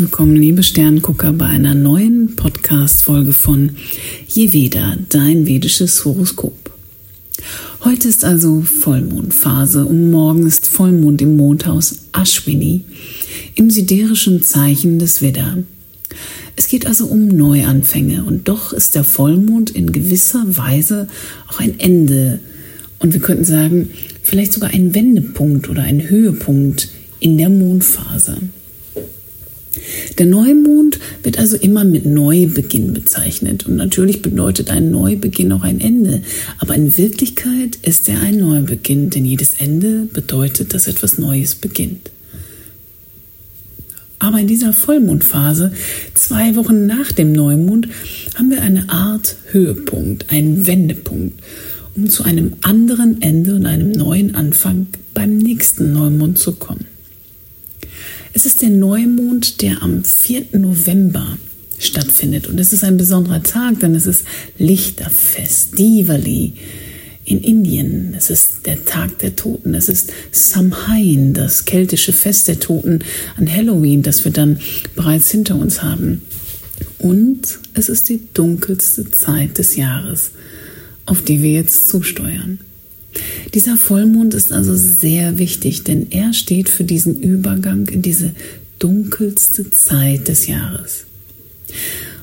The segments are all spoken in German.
Willkommen, liebe Sterngucker, bei einer neuen Podcast-Folge von Jeveda, dein vedisches Horoskop. Heute ist also Vollmondphase und morgen ist Vollmond im Mondhaus Ashwini im siderischen Zeichen des Veda. Es geht also um Neuanfänge und doch ist der Vollmond in gewisser Weise auch ein Ende und wir könnten sagen, vielleicht sogar ein Wendepunkt oder ein Höhepunkt in der Mondphase. Der Neumond wird also immer mit Neubeginn bezeichnet und natürlich bedeutet ein Neubeginn auch ein Ende, aber in Wirklichkeit ist er ein Neubeginn, denn jedes Ende bedeutet, dass etwas Neues beginnt. Aber in dieser Vollmondphase, zwei Wochen nach dem Neumond, haben wir eine Art Höhepunkt, einen Wendepunkt, um zu einem anderen Ende und einem neuen Anfang beim nächsten Neumond zu kommen. Es ist der Neumond, der am 4. November stattfindet. Und es ist ein besonderer Tag, denn es ist Lichterfest, Diwali in Indien. Es ist der Tag der Toten. Es ist Samhain, das keltische Fest der Toten an Halloween, das wir dann bereits hinter uns haben. Und es ist die dunkelste Zeit des Jahres, auf die wir jetzt zusteuern. Dieser Vollmond ist also sehr wichtig, denn er steht für diesen Übergang in diese dunkelste Zeit des Jahres.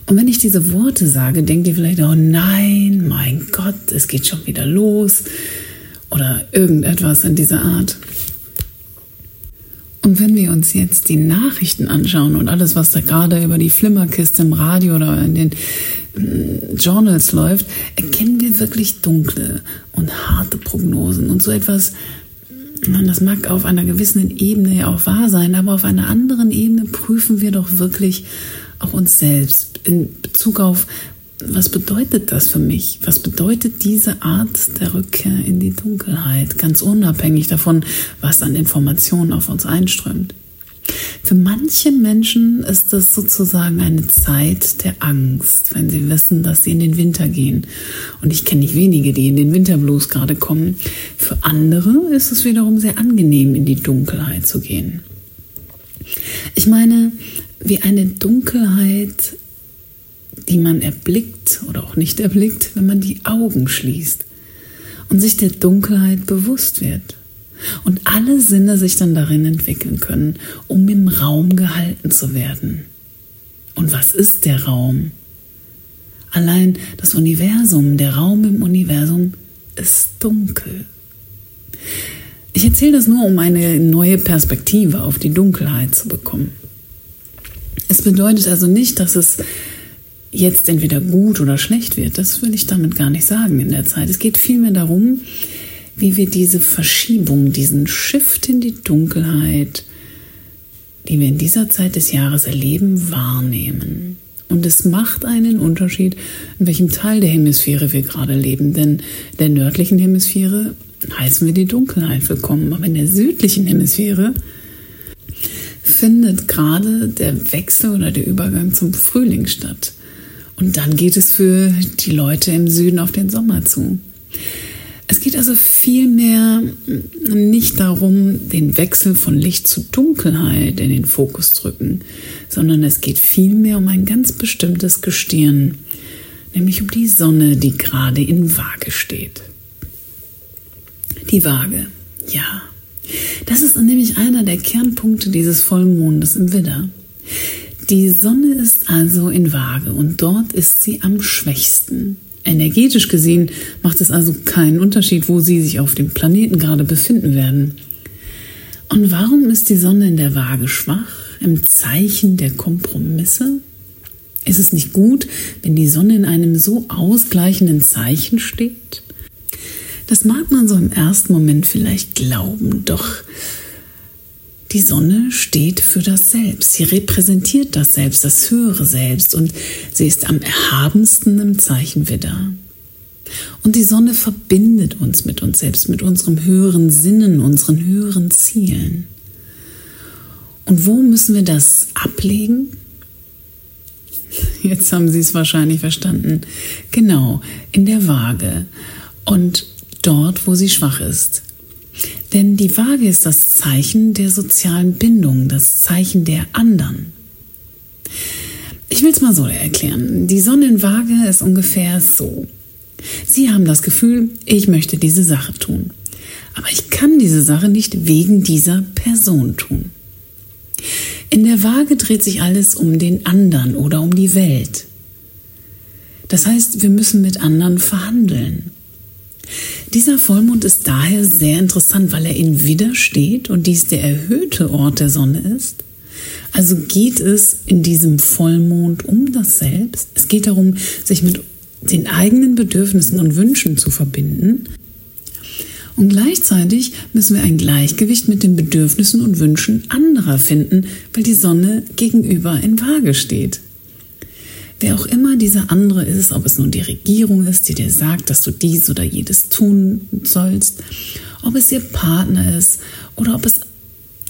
Und wenn ich diese Worte sage, denkt ihr vielleicht, oh nein, mein Gott, es geht schon wieder los oder irgendetwas in dieser Art. Und wenn wir uns jetzt die Nachrichten anschauen und alles, was da gerade über die Flimmerkiste im Radio oder in den Journals läuft, erkennen wir wirklich dunkle und harte Prognosen und so etwas. Das mag auf einer gewissen Ebene ja auch wahr sein, aber auf einer anderen Ebene prüfen wir doch wirklich auch uns selbst in Bezug auf, was bedeutet das für mich? Was bedeutet diese Art der Rückkehr in die Dunkelheit, ganz unabhängig davon, was an Informationen auf uns einströmt? Für manche Menschen ist das sozusagen eine Zeit der Angst, wenn sie wissen, dass sie in den Winter gehen. Und ich kenne nicht wenige, die in den Winterblues gerade kommen. Für andere ist es wiederum sehr angenehm, in die Dunkelheit zu gehen. Ich meine, wie eine Dunkelheit die man erblickt oder auch nicht erblickt, wenn man die Augen schließt und sich der Dunkelheit bewusst wird. Und alle Sinne sich dann darin entwickeln können, um im Raum gehalten zu werden. Und was ist der Raum? Allein das Universum, der Raum im Universum ist dunkel. Ich erzähle das nur, um eine neue Perspektive auf die Dunkelheit zu bekommen. Es bedeutet also nicht, dass es jetzt entweder gut oder schlecht wird. Das will ich damit gar nicht sagen in der Zeit. Es geht vielmehr darum, wie wir diese Verschiebung, diesen Shift in die Dunkelheit, die wir in dieser Zeit des Jahres erleben, wahrnehmen. Und es macht einen Unterschied, in welchem Teil der Hemisphäre wir gerade leben. Denn der nördlichen Hemisphäre heißen wir die Dunkelheit willkommen. Aber in der südlichen Hemisphäre findet gerade der Wechsel oder der Übergang zum Frühling statt. Und dann geht es für die Leute im Süden auf den Sommer zu. Es geht also vielmehr nicht darum, den Wechsel von Licht zu Dunkelheit in den Fokus drücken, sondern es geht vielmehr um ein ganz bestimmtes Gestirn, nämlich um die Sonne, die gerade in Waage steht. Die Waage, ja. Das ist nämlich einer der Kernpunkte dieses Vollmondes im Widder. Die Sonne ist also in Waage und dort ist sie am schwächsten. Energetisch gesehen macht es also keinen Unterschied, wo Sie sich auf dem Planeten gerade befinden werden. Und warum ist die Sonne in der Waage schwach? Im Zeichen der Kompromisse? Ist es nicht gut, wenn die Sonne in einem so ausgleichenden Zeichen steht? Das mag man so im ersten Moment vielleicht glauben, doch die Sonne steht für das Selbst. Sie repräsentiert das Selbst, das höhere Selbst und sie ist am erhabensten im Zeichen Widder. Und die Sonne verbindet uns mit uns selbst, mit unserem höheren Sinnen, unseren höheren Zielen. Und wo müssen wir das ablegen? Jetzt haben Sie es wahrscheinlich verstanden. Genau, in der Waage. Und dort, wo sie schwach ist. Denn die Waage ist das Zeichen der sozialen Bindung, das Zeichen der anderen. Ich will es mal so erklären. Die Sonnenwaage ist ungefähr so. Sie haben das Gefühl, ich möchte diese Sache tun. Aber ich kann diese Sache nicht wegen dieser Person tun. In der Waage dreht sich alles um den anderen oder um die Welt. Das heißt, wir müssen mit anderen verhandeln. Dieser Vollmond ist daher sehr interessant, weil er in Widder steht und dies der erhöhte Ort der Sonne ist. Also geht es in diesem Vollmond um das Selbst. Es geht darum, sich mit den eigenen Bedürfnissen und Wünschen zu verbinden. Und gleichzeitig müssen wir ein Gleichgewicht mit den Bedürfnissen und Wünschen anderer finden, weil die Sonne gegenüber in Waage steht. Wer auch immer dieser andere ist, ob es nun die Regierung ist, die dir sagt, dass du dies oder jedes tun sollst, ob es ihr Partner ist oder ob es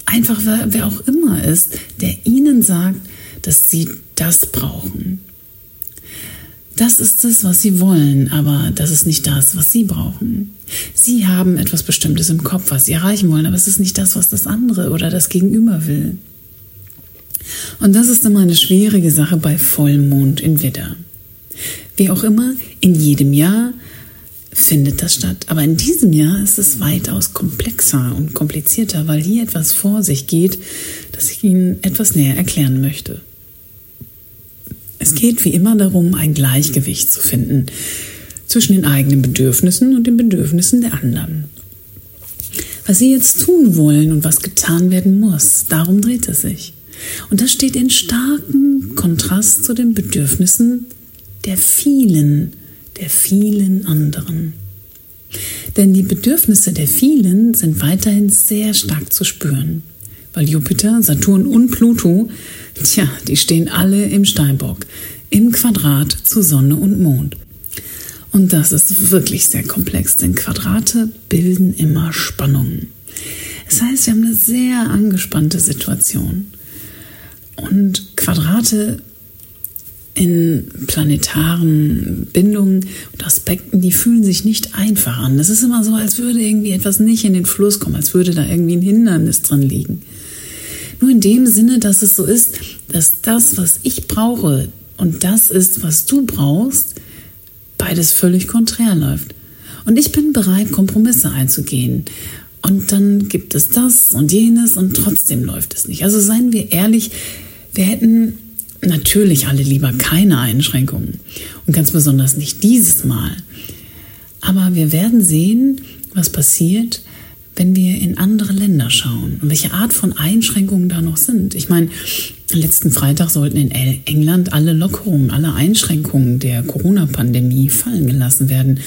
einfach wer, wer auch immer ist, der ihnen sagt, dass sie das brauchen. Das ist es, was sie wollen, aber das ist nicht das, was sie brauchen. Sie haben etwas Bestimmtes im Kopf, was sie erreichen wollen, aber es ist nicht das, was das andere oder das Gegenüber will. Und das ist immer eine schwierige Sache bei Vollmond in Widder. Wie auch immer, in jedem Jahr findet das statt. Aber in diesem Jahr ist es weitaus komplexer und komplizierter, weil hier etwas vor sich geht, das ich Ihnen etwas näher erklären möchte. Es geht wie immer darum, ein Gleichgewicht zu finden zwischen den eigenen Bedürfnissen und den Bedürfnissen der anderen. Was Sie jetzt tun wollen und was getan werden muss, darum dreht es sich. Und das steht in starkem Kontrast zu den Bedürfnissen der vielen, der vielen anderen. Denn die Bedürfnisse der vielen sind weiterhin sehr stark zu spüren, weil Jupiter, Saturn und Pluto, tja, die stehen alle im Steinbock, im Quadrat zu Sonne und Mond. Und das ist wirklich sehr komplex, denn Quadrate bilden immer Spannungen. Das heißt, wir haben eine sehr angespannte Situation. Und Quadrate in planetaren Bindungen und Aspekten, die fühlen sich nicht einfach an. Es ist immer so, als würde irgendwie etwas nicht in den Fluss kommen, als würde da irgendwie ein Hindernis drin liegen. Nur in dem Sinne, dass es so ist, dass das, was ich brauche und das ist, was du brauchst, beides völlig konträr läuft. Und ich bin bereit, Kompromisse einzugehen. Und dann gibt es das und jenes und trotzdem läuft es nicht. Also seien wir ehrlich, wir hätten natürlich alle lieber keine Einschränkungen und ganz besonders nicht dieses Mal. Aber wir werden sehen, was passiert, wenn wir in andere Länder schauen und welche Art von Einschränkungen da noch sind. Ich meine, letzten Freitag sollten in England alle Lockerungen, alle Einschränkungen der Corona-Pandemie fallen gelassen werden.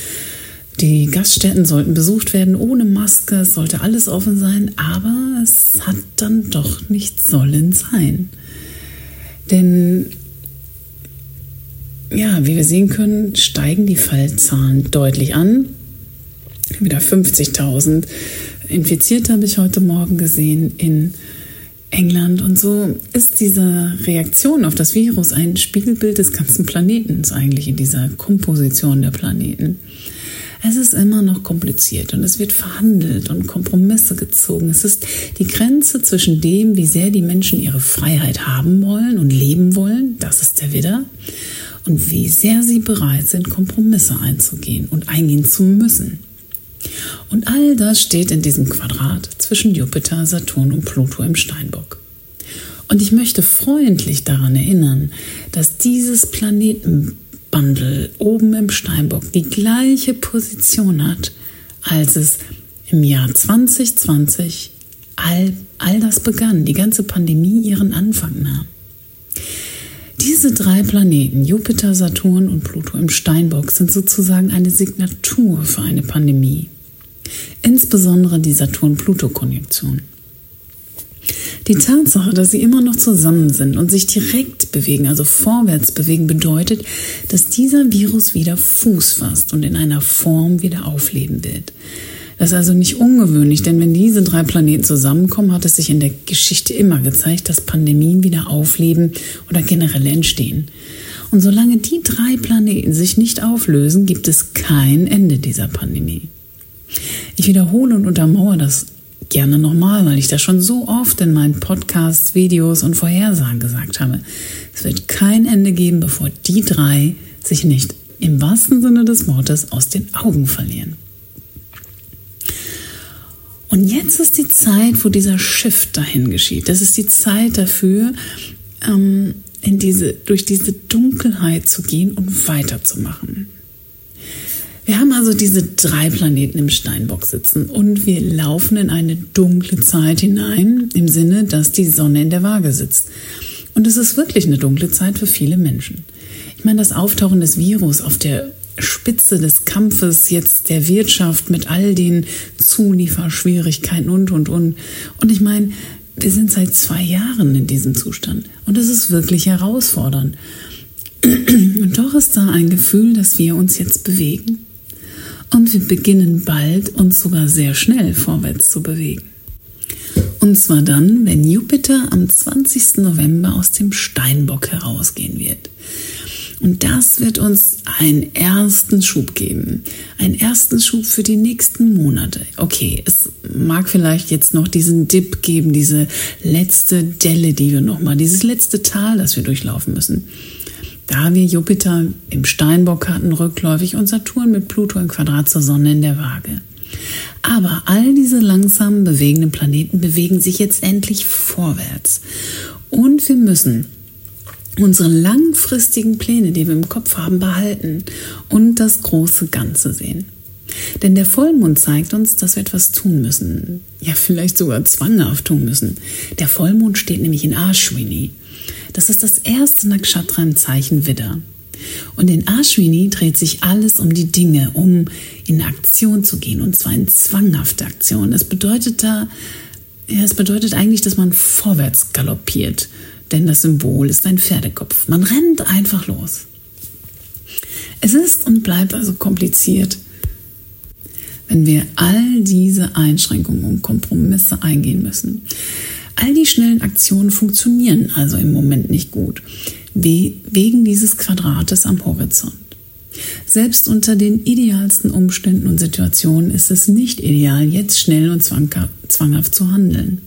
Die Gaststätten sollten besucht werden ohne Maske, es sollte alles offen sein, aber es hat dann doch nicht sollen sein. Denn ja, wie wir sehen können, steigen die Fallzahlen deutlich an. Wieder 50.000 Infizierte habe ich heute Morgen gesehen in England. Und so ist diese Reaktion auf das Virus ein Spiegelbild des ganzen Planetens eigentlich in dieser Komposition der Planeten. Es ist immer noch kompliziert und es wird verhandelt und Kompromisse gezogen. Es ist die Grenze zwischen dem, wie sehr die Menschen ihre Freiheit haben wollen und leben wollen, das ist der Widder, und wie sehr sie bereit sind, Kompromisse einzugehen und eingehen zu müssen. Und all das steht in diesem Quadrat zwischen Jupiter, Saturn und Pluto im Steinbock. Und ich möchte freundlich daran erinnern, dass dieses Planeten Bundle oben im Steinbock die gleiche Position hat, als es im Jahr 2020 all, all das begann, die ganze Pandemie ihren Anfang nahm. Diese drei Planeten, Jupiter, Saturn und Pluto im Steinbock, sind sozusagen eine Signatur für eine Pandemie. Insbesondere die Saturn-Pluto-Konjunktion. Die Tatsache, dass sie immer noch zusammen sind und sich direkt bewegen, also vorwärts bewegen, bedeutet, dass dieser Virus wieder Fuß fasst und in einer Form wieder aufleben wird. Das ist also nicht ungewöhnlich, denn wenn diese drei Planeten zusammenkommen, hat es sich in der Geschichte immer gezeigt, dass Pandemien wieder aufleben oder generell entstehen. Und solange die drei Planeten sich nicht auflösen, gibt es kein Ende dieser Pandemie. Ich wiederhole und untermauere das gerne nochmal, weil ich das schon so oft in meinen Podcasts, Videos und Vorhersagen gesagt habe. Es wird kein Ende geben, bevor die drei sich nicht im wahrsten Sinne des Wortes aus den Augen verlieren. Und jetzt ist die Zeit, wo dieser Shift dahin geschieht. Das ist die Zeit dafür, ähm, in diese, durch diese Dunkelheit zu gehen und weiterzumachen. Wir haben also diese drei Planeten im Steinbock sitzen und wir laufen in eine dunkle Zeit hinein, im Sinne, dass die Sonne in der Waage sitzt. Und es ist wirklich eine dunkle Zeit für viele Menschen. Ich meine, das Auftauchen des Virus auf der Spitze des Kampfes jetzt der Wirtschaft mit all den Zulieferschwierigkeiten und, und, und. Und ich meine, wir sind seit zwei Jahren in diesem Zustand und es ist wirklich herausfordernd. Und doch ist da ein Gefühl, dass wir uns jetzt bewegen. Und wir beginnen bald uns sogar sehr schnell vorwärts zu bewegen. Und zwar dann, wenn Jupiter am 20. November aus dem Steinbock herausgehen wird. Und das wird uns einen ersten Schub geben. Einen ersten Schub für die nächsten Monate. Okay, es mag vielleicht jetzt noch diesen Dip geben, diese letzte Delle, die wir nochmal, dieses letzte Tal, das wir durchlaufen müssen. Da wir Jupiter im Steinbock hatten, rückläufig und Saturn mit Pluto im Quadrat zur Sonne in der Waage. Aber all diese langsam bewegenden Planeten bewegen sich jetzt endlich vorwärts. Und wir müssen unsere langfristigen Pläne, die wir im Kopf haben, behalten und das große Ganze sehen. Denn der Vollmond zeigt uns, dass wir etwas tun müssen. Ja, vielleicht sogar zwanghaft tun müssen. Der Vollmond steht nämlich in Ashwini. Das ist das erste Nakshatra im Zeichen Widder. Und in Ashwini dreht sich alles um die Dinge, um in Aktion zu gehen, und zwar in zwanghafte Aktion. Es bedeutet da, ja, es bedeutet eigentlich, dass man vorwärts galoppiert denn das Symbol ist ein Pferdekopf. Man rennt einfach los. Es ist und bleibt also kompliziert, wenn wir all diese Einschränkungen und Kompromisse eingehen müssen. All die schnellen Aktionen funktionieren also im Moment nicht gut, wegen dieses Quadrates am Horizont. Selbst unter den idealsten Umständen und Situationen ist es nicht ideal, jetzt schnell und zwanghaft zu handeln.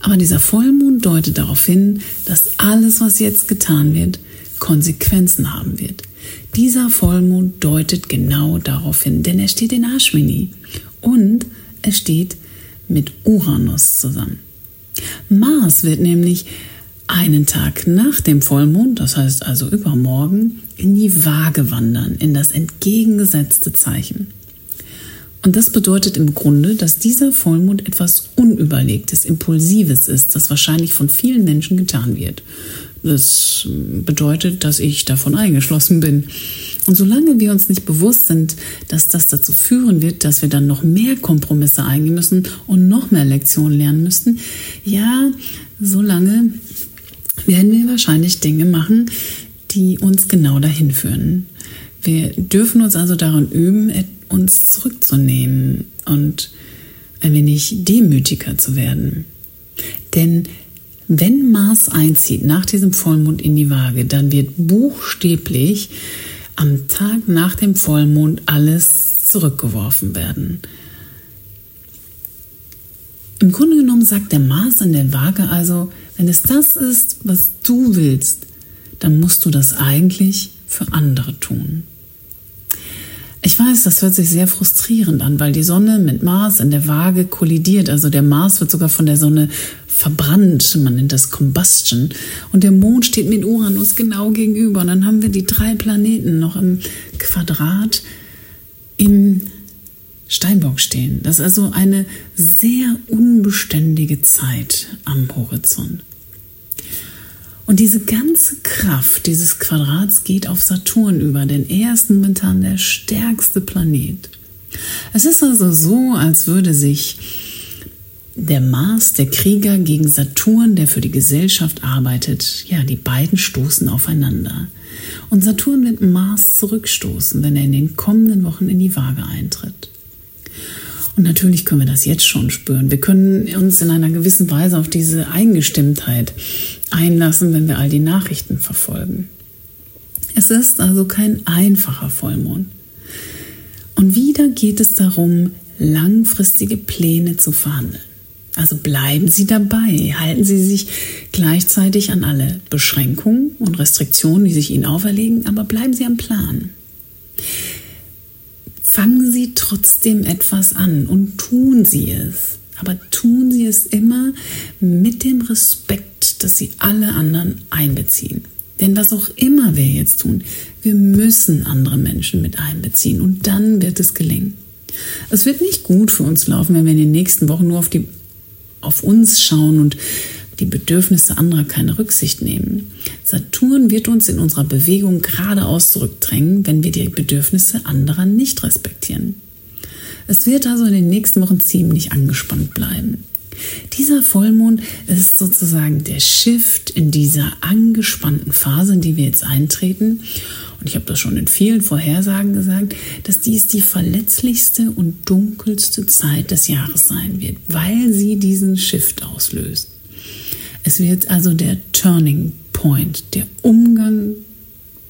Aber dieser Vollmond deutet darauf hin, dass alles, was jetzt getan wird, Konsequenzen haben wird. Dieser Vollmond deutet genau darauf hin, denn er steht in Ashwini und er steht mit Uranus zusammen. Mars wird nämlich einen Tag nach dem Vollmond, das heißt also übermorgen, in die Waage wandern, in das entgegengesetzte Zeichen. Und das bedeutet im Grunde, dass dieser Vollmond etwas Unüberlegtes, Impulsives ist, das wahrscheinlich von vielen Menschen getan wird. Das bedeutet, dass ich davon eingeschlossen bin. Und solange wir uns nicht bewusst sind, dass das dazu führen wird, dass wir dann noch mehr Kompromisse eingehen müssen und noch mehr Lektionen lernen müssten, ja, solange werden wir wahrscheinlich Dinge machen, die uns genau dahin führen. Wir dürfen uns also daran üben, uns zurückzunehmen und ein wenig demütiger zu werden. Denn wenn Mars einzieht nach diesem Vollmond in die Waage, dann wird buchstäblich am Tag nach dem Vollmond alles zurückgeworfen werden. Im Grunde genommen sagt der Mars in der Waage also, wenn es das ist, was du willst, dann musst du das eigentlich für andere tun. Ich weiß, das hört sich sehr frustrierend an, weil die Sonne mit Mars in der Waage kollidiert. Also der Mars wird sogar von der Sonne verbrannt. Man nennt das Combustion. Und der Mond steht mit Uranus genau gegenüber. Und dann haben wir die drei Planeten noch im Quadrat im Steinbock stehen. Das ist also eine sehr unbeständige Zeit am Horizont. Und diese ganze Kraft dieses Quadrats geht auf Saturn über, denn er ist momentan der stärkste Planet. Es ist also so, als würde sich der Mars, der Krieger, gegen Saturn, der für die Gesellschaft arbeitet, ja, die beiden stoßen aufeinander. Und Saturn wird Mars zurückstoßen, wenn er in den kommenden Wochen in die Waage eintritt. Und natürlich können wir das jetzt schon spüren. Wir können uns in einer gewissen Weise auf diese Eingestimmtheit einlassen, wenn wir all die Nachrichten verfolgen. Es ist also kein einfacher Vollmond. Und wieder geht es darum, langfristige Pläne zu verhandeln. Also bleiben Sie dabei, halten Sie sich gleichzeitig an alle Beschränkungen und Restriktionen, die sich Ihnen auferlegen, aber bleiben Sie am Plan. Fangen Sie trotzdem etwas an und tun Sie es. Aber tun Sie es immer mit dem Respekt, dass Sie alle anderen einbeziehen. Denn was auch immer wir jetzt tun, wir müssen andere Menschen mit einbeziehen und dann wird es gelingen. Es wird nicht gut für uns laufen, wenn wir in den nächsten Wochen nur auf, die, auf uns schauen und die Bedürfnisse anderer keine Rücksicht nehmen. Saturn wird uns in unserer Bewegung geradeaus zurückdrängen, wenn wir die Bedürfnisse anderer nicht respektieren. Es wird also in den nächsten Wochen ziemlich angespannt bleiben. Dieser Vollmond ist sozusagen der Shift in dieser angespannten Phase, in die wir jetzt eintreten. Und ich habe das schon in vielen Vorhersagen gesagt, dass dies die verletzlichste und dunkelste Zeit des Jahres sein wird, weil sie diesen Shift auslöst. Es wird also der Turning Point, der Umgang,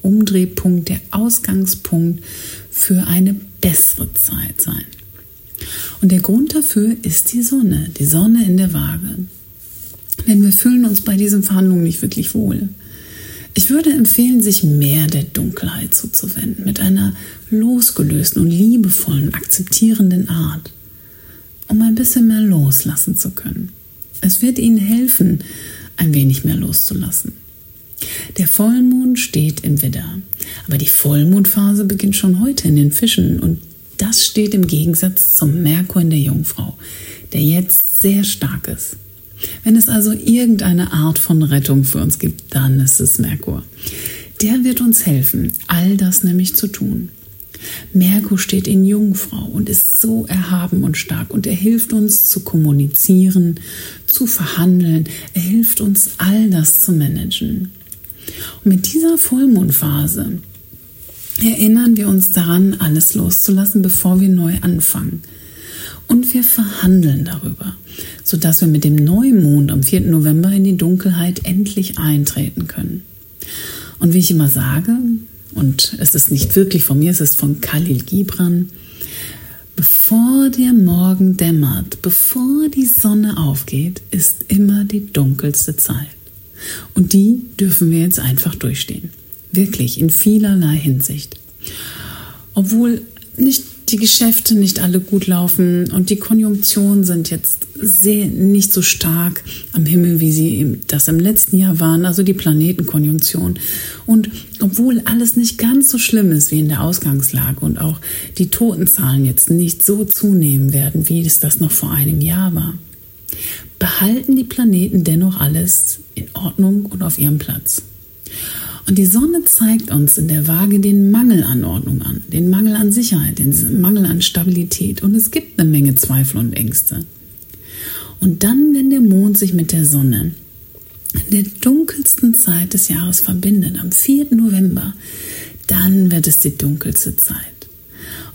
Umdrehpunkt, der Ausgangspunkt für eine bessere Zeit sein. Und der Grund dafür ist die Sonne, die Sonne in der Waage. Denn wir fühlen uns bei diesen Verhandlungen nicht wirklich wohl. Ich würde empfehlen, sich mehr der Dunkelheit zuzuwenden, mit einer losgelösten und liebevollen, akzeptierenden Art, um ein bisschen mehr loslassen zu können. Es wird Ihnen helfen, ein wenig mehr loszulassen. Der Vollmond steht im Widder, aber die Vollmondphase beginnt schon heute in den Fischen und das steht im Gegensatz zum Merkur in der Jungfrau, der jetzt sehr stark ist. Wenn es also irgendeine Art von Rettung für uns gibt, dann ist es Merkur. Der wird uns helfen, all das nämlich zu tun. Merkur steht in Jungfrau und ist so erhaben und stark und er hilft uns zu kommunizieren, zu verhandeln, er hilft uns all das zu managen. Und mit dieser Vollmondphase erinnern wir uns daran, alles loszulassen, bevor wir neu anfangen. Und wir verhandeln darüber, sodass wir mit dem Neumond am 4. November in die Dunkelheit endlich eintreten können. Und wie ich immer sage, und es ist nicht wirklich von mir, es ist von Khalil Gibran, bevor der Morgen dämmert, bevor die Sonne aufgeht, ist immer die dunkelste Zeit. Und die dürfen wir jetzt einfach durchstehen. Wirklich in vielerlei Hinsicht. Obwohl nicht die Geschäfte nicht alle gut laufen und die Konjunktionen sind jetzt sehr nicht so stark am Himmel, wie sie das im letzten Jahr waren, also die Planetenkonjunktion. Und obwohl alles nicht ganz so schlimm ist wie in der Ausgangslage und auch die Totenzahlen jetzt nicht so zunehmen werden, wie es das noch vor einem Jahr war, behalten die Planeten dennoch alles in Ordnung und auf ihrem Platz. Und die Sonne zeigt uns in der Waage den Mangel an Ordnung an, den Mangel an Sicherheit, den Mangel an Stabilität. Und es gibt eine Menge Zweifel und Ängste. Und dann, wenn der Mond sich mit der Sonne in der dunkelsten Zeit des Jahres verbindet, am 4. November, dann wird es die dunkelste Zeit.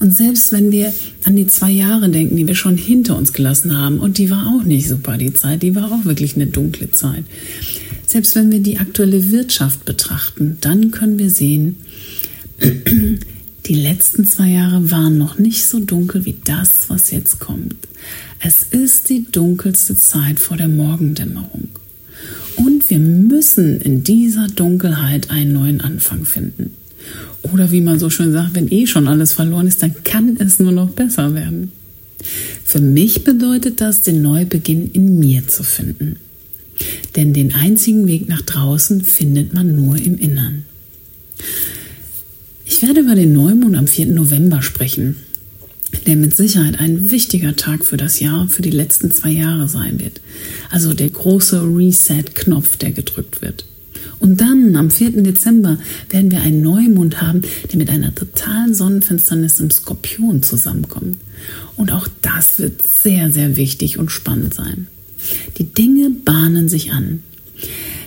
Und selbst wenn wir an die zwei Jahre denken, die wir schon hinter uns gelassen haben, und die war auch nicht super, die Zeit, die war auch wirklich eine dunkle Zeit. Selbst wenn wir die aktuelle Wirtschaft betrachten, dann können wir sehen, die letzten zwei Jahre waren noch nicht so dunkel wie das, was jetzt kommt. Es ist die dunkelste Zeit vor der Morgendämmerung. Und wir müssen in dieser Dunkelheit einen neuen Anfang finden. Oder wie man so schön sagt, wenn eh schon alles verloren ist, dann kann es nur noch besser werden. Für mich bedeutet das, den Neubeginn in mir zu finden. Denn den einzigen Weg nach draußen findet man nur im Innern. Ich werde über den Neumond am 4. November sprechen, der mit Sicherheit ein wichtiger Tag für das Jahr, für die letzten zwei Jahre sein wird. Also der große Reset-Knopf, der gedrückt wird. Und dann am 4. Dezember werden wir einen Neumond haben, der mit einer totalen Sonnenfinsternis im Skorpion zusammenkommt. Und auch das wird sehr, sehr wichtig und spannend sein. Die Dinge bahnen sich an.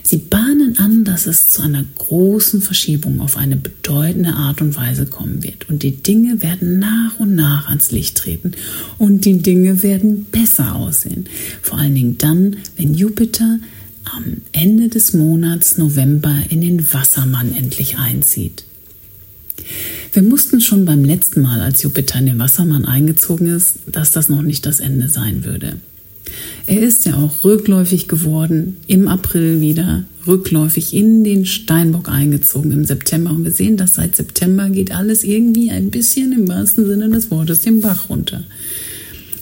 Sie bahnen an, dass es zu einer großen Verschiebung auf eine bedeutende Art und Weise kommen wird. Und die Dinge werden nach und nach ans Licht treten. Und die Dinge werden besser aussehen. Vor allen Dingen dann, wenn Jupiter am Ende des Monats November in den Wassermann endlich einzieht. Wir mussten schon beim letzten Mal, als Jupiter in den Wassermann eingezogen ist, dass das noch nicht das Ende sein würde. Er ist ja auch rückläufig geworden, im April wieder rückläufig in den Steinbock eingezogen im September. Und wir sehen, dass seit September geht alles irgendwie ein bisschen im wahrsten Sinne des Wortes den Bach runter.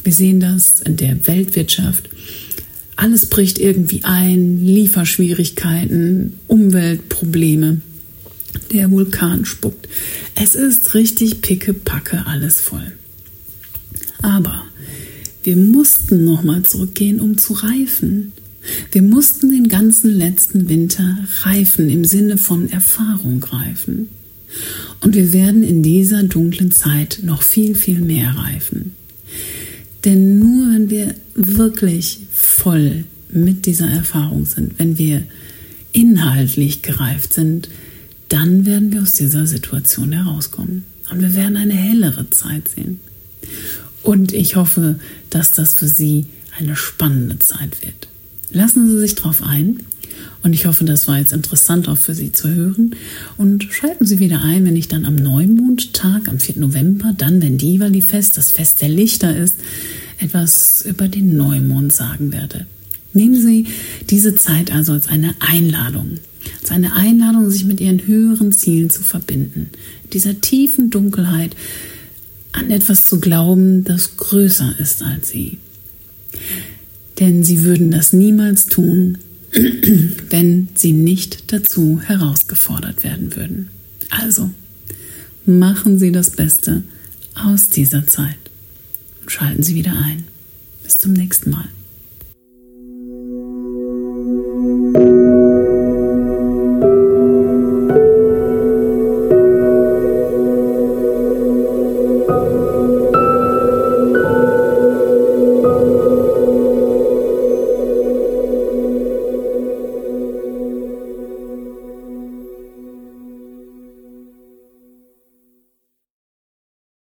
Wir sehen das in der Weltwirtschaft. Alles bricht irgendwie ein, Lieferschwierigkeiten, Umweltprobleme. Der Vulkan spuckt. Es ist richtig pickepacke alles voll. Aber wir mussten nochmal zurückgehen, um zu reifen. Wir mussten den ganzen letzten Winter reifen, im Sinne von Erfahrung reifen. Und wir werden in dieser dunklen Zeit noch viel, viel mehr reifen. Denn nur wenn wir wirklich voll mit dieser Erfahrung sind, wenn wir inhaltlich gereift sind, dann werden wir aus dieser Situation herauskommen. Und wir werden eine hellere Zeit sehen. Und ich hoffe, dass das für Sie eine spannende Zeit wird. Lassen Sie sich darauf ein. Und ich hoffe, das war jetzt interessant auch für Sie zu hören. Und schalten Sie wieder ein, wenn ich dann am Neumondtag, am 4. November, dann, wenn Diwali-Fest, das Fest der Lichter ist, etwas über den Neumond sagen werde. Nehmen Sie diese Zeit also als eine Einladung, als eine Einladung, sich mit Ihren höheren Zielen zu verbinden, dieser tiefen Dunkelheit an etwas zu glauben, das größer ist als Sie. Denn Sie würden das niemals tun, wenn Sie nicht dazu herausgefordert werden würden. Also, machen Sie das Beste aus dieser Zeit und schalten Sie wieder ein. Bis zum nächsten Mal.